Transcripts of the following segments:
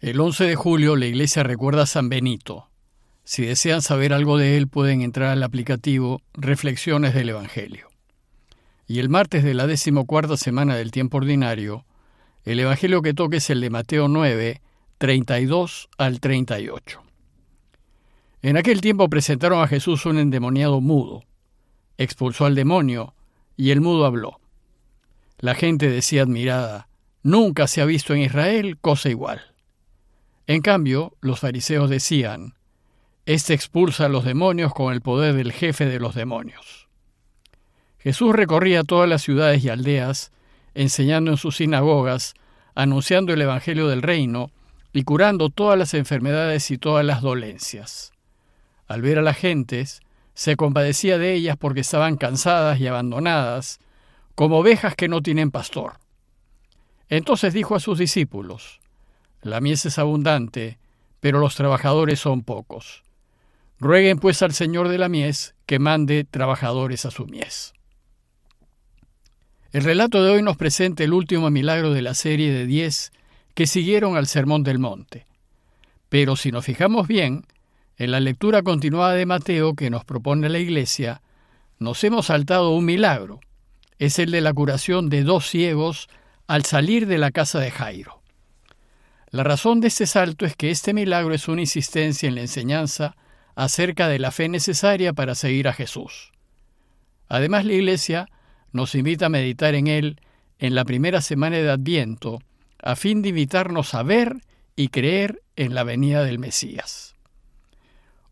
El 11 de julio la iglesia recuerda a San Benito. Si desean saber algo de él pueden entrar al aplicativo Reflexiones del Evangelio. Y el martes de la decimocuarta semana del tiempo ordinario, el Evangelio que toque es el de Mateo 9, 32 al 38. En aquel tiempo presentaron a Jesús un endemoniado mudo. Expulsó al demonio y el mudo habló. La gente decía admirada, nunca se ha visto en Israel cosa igual. En cambio, los fariseos decían, Este expulsa a los demonios con el poder del jefe de los demonios. Jesús recorría todas las ciudades y aldeas, enseñando en sus sinagogas, anunciando el Evangelio del reino y curando todas las enfermedades y todas las dolencias. Al ver a las gentes, se compadecía de ellas porque estaban cansadas y abandonadas, como ovejas que no tienen pastor. Entonces dijo a sus discípulos, la mies es abundante, pero los trabajadores son pocos. Rueguen pues al Señor de la mies que mande trabajadores a su mies. El relato de hoy nos presenta el último milagro de la serie de diez que siguieron al Sermón del Monte. Pero si nos fijamos bien, en la lectura continuada de Mateo que nos propone la Iglesia, nos hemos saltado un milagro. Es el de la curación de dos ciegos al salir de la casa de Jairo. La razón de este salto es que este milagro es una insistencia en la enseñanza acerca de la fe necesaria para seguir a Jesús. Además, la Iglesia nos invita a meditar en él en la primera semana de Adviento, a fin de invitarnos a ver y creer en la venida del Mesías.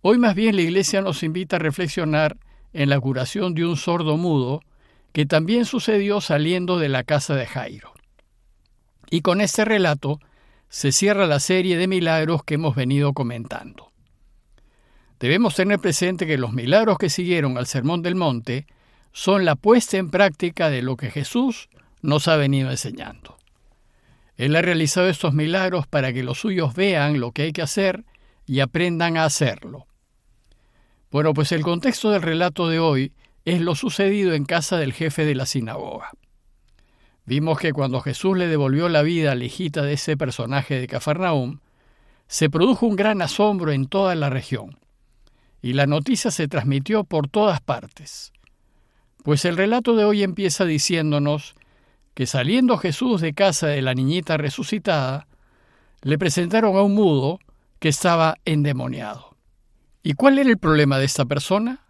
Hoy más bien la Iglesia nos invita a reflexionar en la curación de un sordo mudo que también sucedió saliendo de la casa de Jairo. Y con este relato se cierra la serie de milagros que hemos venido comentando. Debemos tener presente que los milagros que siguieron al Sermón del Monte son la puesta en práctica de lo que Jesús nos ha venido enseñando. Él ha realizado estos milagros para que los suyos vean lo que hay que hacer y aprendan a hacerlo. Bueno, pues el contexto del relato de hoy es lo sucedido en casa del jefe de la sinagoga. Vimos que cuando Jesús le devolvió la vida a la hijita de ese personaje de Cafarnaúm, se produjo un gran asombro en toda la región, y la noticia se transmitió por todas partes. Pues el relato de hoy empieza diciéndonos que saliendo Jesús de casa de la niñita resucitada, le presentaron a un mudo que estaba endemoniado. ¿Y cuál era el problema de esta persona?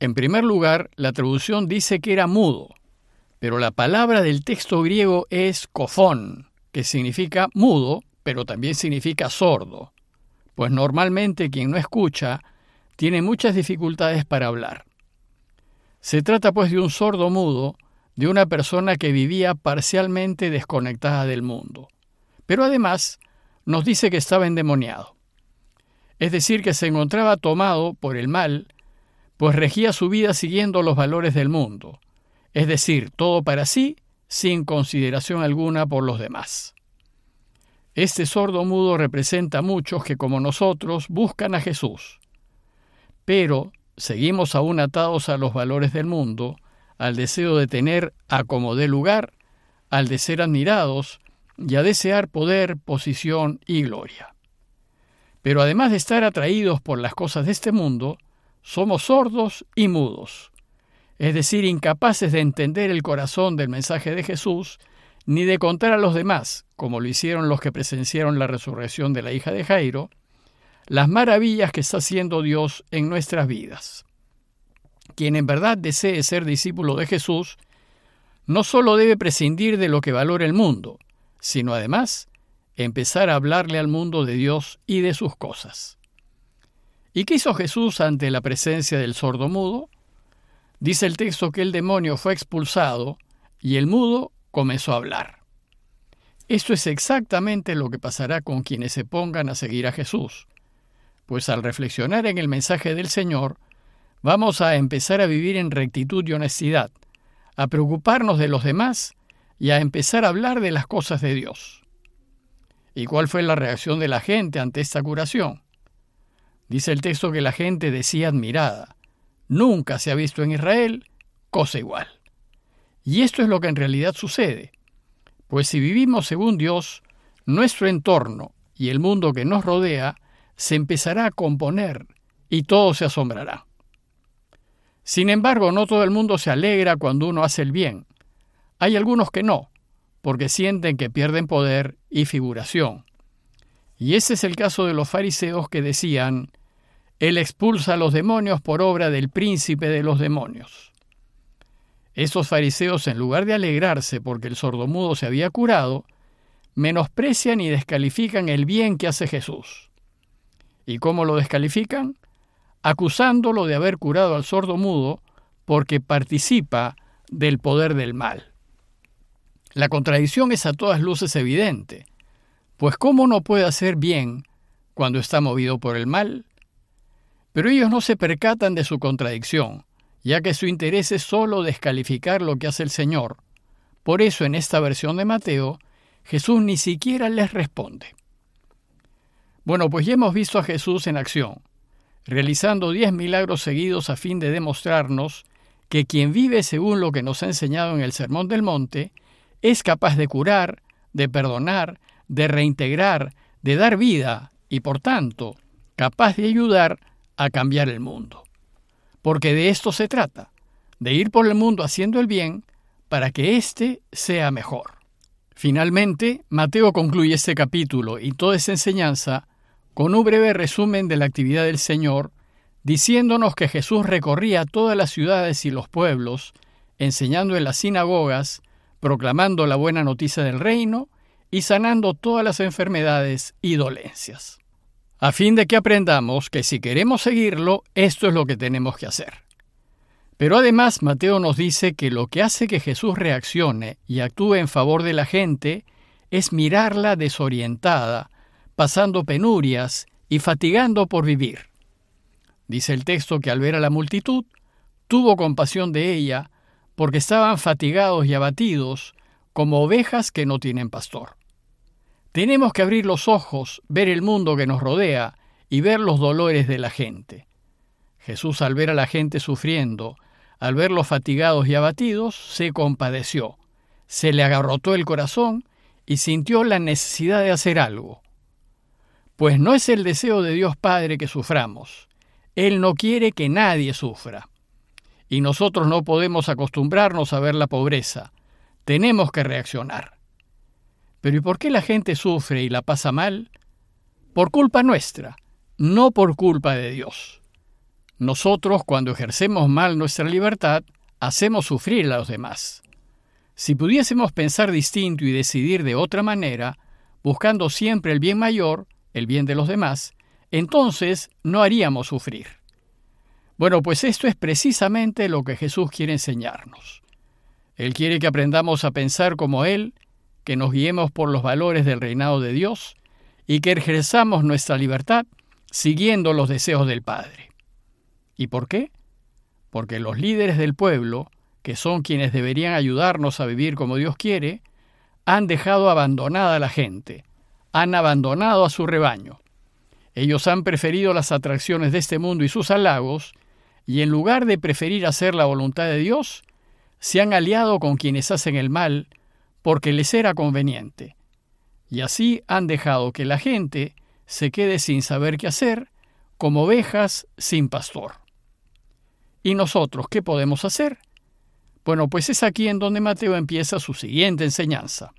En primer lugar, la traducción dice que era mudo, pero la palabra del texto griego es cofón, que significa mudo, pero también significa sordo, pues normalmente quien no escucha tiene muchas dificultades para hablar. Se trata pues de un sordo mudo, de una persona que vivía parcialmente desconectada del mundo, pero además nos dice que estaba endemoniado. Es decir, que se encontraba tomado por el mal, pues regía su vida siguiendo los valores del mundo, es decir, todo para sí sin consideración alguna por los demás. Este sordo mudo representa a muchos que como nosotros buscan a Jesús, pero seguimos aún atados a los valores del mundo, al deseo de tener a como dé lugar, al de ser admirados y a desear poder, posición y gloria. Pero además de estar atraídos por las cosas de este mundo, somos sordos y mudos es decir, incapaces de entender el corazón del mensaje de Jesús, ni de contar a los demás, como lo hicieron los que presenciaron la resurrección de la hija de Jairo, las maravillas que está haciendo Dios en nuestras vidas. Quien en verdad desee ser discípulo de Jesús, no solo debe prescindir de lo que valora el mundo, sino además empezar a hablarle al mundo de Dios y de sus cosas. ¿Y qué hizo Jesús ante la presencia del sordo mudo? Dice el texto que el demonio fue expulsado y el mudo comenzó a hablar. Esto es exactamente lo que pasará con quienes se pongan a seguir a Jesús, pues al reflexionar en el mensaje del Señor, vamos a empezar a vivir en rectitud y honestidad, a preocuparnos de los demás y a empezar a hablar de las cosas de Dios. ¿Y cuál fue la reacción de la gente ante esta curación? Dice el texto que la gente decía admirada, Nunca se ha visto en Israel cosa igual. Y esto es lo que en realidad sucede, pues si vivimos según Dios, nuestro entorno y el mundo que nos rodea se empezará a componer y todo se asombrará. Sin embargo, no todo el mundo se alegra cuando uno hace el bien. Hay algunos que no, porque sienten que pierden poder y figuración. Y ese es el caso de los fariseos que decían, Él expulsa a los demonios por obra del príncipe de los demonios. Esos fariseos, en lugar de alegrarse porque el sordomudo se había curado, menosprecian y descalifican el bien que hace Jesús. ¿Y cómo lo descalifican? Acusándolo de haber curado al sordomudo porque participa del poder del mal. La contradicción es a todas luces evidente, pues ¿cómo no puede hacer bien cuando está movido por el mal? Pero ellos no se percatan de su contradicción, ya que su interés es solo descalificar lo que hace el Señor. Por eso en esta versión de Mateo, Jesús ni siquiera les responde. Bueno, pues ya hemos visto a Jesús en acción, realizando diez milagros seguidos a fin de demostrarnos que quien vive según lo que nos ha enseñado en el Sermón del Monte es capaz de curar, de perdonar, de reintegrar, de dar vida y por tanto capaz de ayudar a cambiar el mundo. Porque de esto se trata, de ir por el mundo haciendo el bien para que éste sea mejor. Finalmente, Mateo concluye este capítulo y toda esa enseñanza con un breve resumen de la actividad del Señor, diciéndonos que Jesús recorría todas las ciudades y los pueblos, enseñando en las sinagogas, proclamando la buena noticia del reino y sanando todas las enfermedades y dolencias. A fin de que aprendamos que si queremos seguirlo, esto es lo que tenemos que hacer. Pero además Mateo nos dice que lo que hace que Jesús reaccione y actúe en favor de la gente es mirarla desorientada, pasando penurias y fatigando por vivir. Dice el texto que al ver a la multitud, tuvo compasión de ella porque estaban fatigados y abatidos como ovejas que no tienen pastor. Tenemos que abrir los ojos, ver el mundo que nos rodea y ver los dolores de la gente. Jesús al ver a la gente sufriendo, al verlos fatigados y abatidos, se compadeció, se le agarrotó el corazón y sintió la necesidad de hacer algo. Pues no es el deseo de Dios Padre que suframos. Él no quiere que nadie sufra y nosotros no podemos acostumbrarnos a ver la pobreza. Tenemos que reaccionar. Pero ¿y por qué la gente sufre y la pasa mal? Por culpa nuestra, no por culpa de Dios. Nosotros, cuando ejercemos mal nuestra libertad, hacemos sufrir a los demás. Si pudiésemos pensar distinto y decidir de otra manera, buscando siempre el bien mayor, el bien de los demás, entonces no haríamos sufrir. Bueno, pues esto es precisamente lo que Jesús quiere enseñarnos. Él quiere que aprendamos a pensar como Él, que nos guiemos por los valores del reinado de Dios y que ejerzamos nuestra libertad siguiendo los deseos del Padre. ¿Y por qué? Porque los líderes del pueblo, que son quienes deberían ayudarnos a vivir como Dios quiere, han dejado abandonada a la gente, han abandonado a su rebaño. Ellos han preferido las atracciones de este mundo y sus halagos y en lugar de preferir hacer la voluntad de Dios, se han aliado con quienes hacen el mal porque les era conveniente. Y así han dejado que la gente se quede sin saber qué hacer, como ovejas sin pastor. ¿Y nosotros qué podemos hacer? Bueno, pues es aquí en donde Mateo empieza su siguiente enseñanza.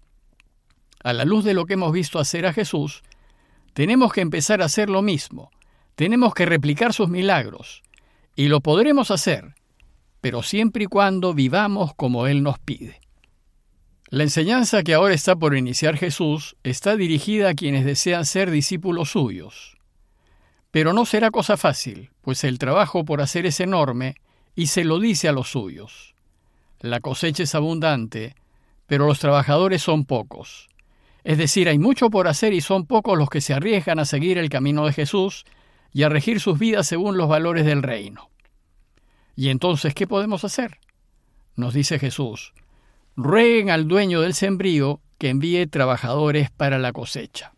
A la luz de lo que hemos visto hacer a Jesús, tenemos que empezar a hacer lo mismo, tenemos que replicar sus milagros, y lo podremos hacer, pero siempre y cuando vivamos como Él nos pide. La enseñanza que ahora está por iniciar Jesús está dirigida a quienes desean ser discípulos suyos. Pero no será cosa fácil, pues el trabajo por hacer es enorme y se lo dice a los suyos. La cosecha es abundante, pero los trabajadores son pocos. Es decir, hay mucho por hacer y son pocos los que se arriesgan a seguir el camino de Jesús y a regir sus vidas según los valores del reino. ¿Y entonces qué podemos hacer? Nos dice Jesús, rueguen al dueño del sembrío que envíe trabajadores para la cosecha.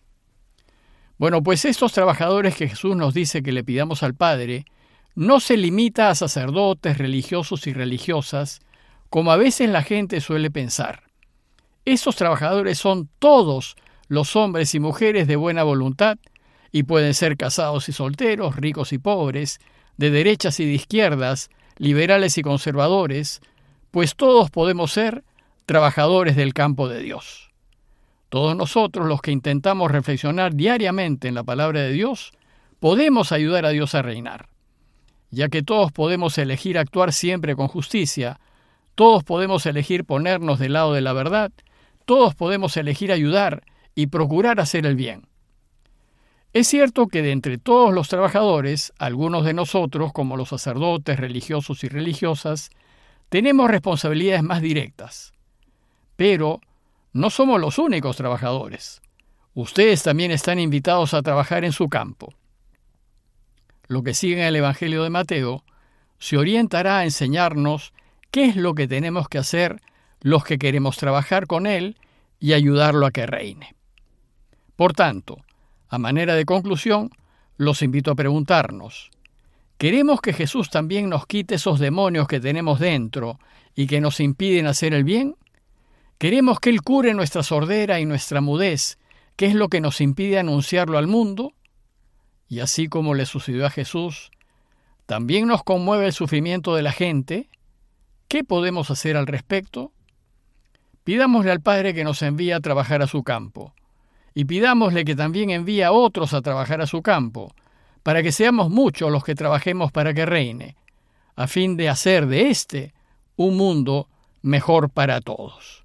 Bueno, pues estos trabajadores que Jesús nos dice que le pidamos al Padre, no se limita a sacerdotes, religiosos y religiosas, como a veces la gente suele pensar. Esos trabajadores son todos los hombres y mujeres de buena voluntad, y pueden ser casados y solteros, ricos y pobres, de derechas y de izquierdas, liberales y conservadores, pues todos podemos ser trabajadores del campo de Dios. Todos nosotros los que intentamos reflexionar diariamente en la palabra de Dios, podemos ayudar a Dios a reinar. Ya que todos podemos elegir actuar siempre con justicia, todos podemos elegir ponernos del lado de la verdad, todos podemos elegir ayudar y procurar hacer el bien. Es cierto que de entre todos los trabajadores, algunos de nosotros, como los sacerdotes, religiosos y religiosas, tenemos responsabilidades más directas. Pero no somos los únicos trabajadores. Ustedes también están invitados a trabajar en su campo. Lo que sigue en el Evangelio de Mateo se orientará a enseñarnos qué es lo que tenemos que hacer los que queremos trabajar con Él y ayudarlo a que reine. Por tanto, a manera de conclusión, los invito a preguntarnos, ¿queremos que Jesús también nos quite esos demonios que tenemos dentro y que nos impiden hacer el bien? ¿Queremos que Él cure nuestra sordera y nuestra mudez, que es lo que nos impide anunciarlo al mundo? Y así como le sucedió a Jesús, también nos conmueve el sufrimiento de la gente. ¿Qué podemos hacer al respecto? Pidámosle al Padre que nos envíe a trabajar a su campo y pidámosle que también envíe a otros a trabajar a su campo, para que seamos muchos los que trabajemos para que reine, a fin de hacer de éste un mundo mejor para todos.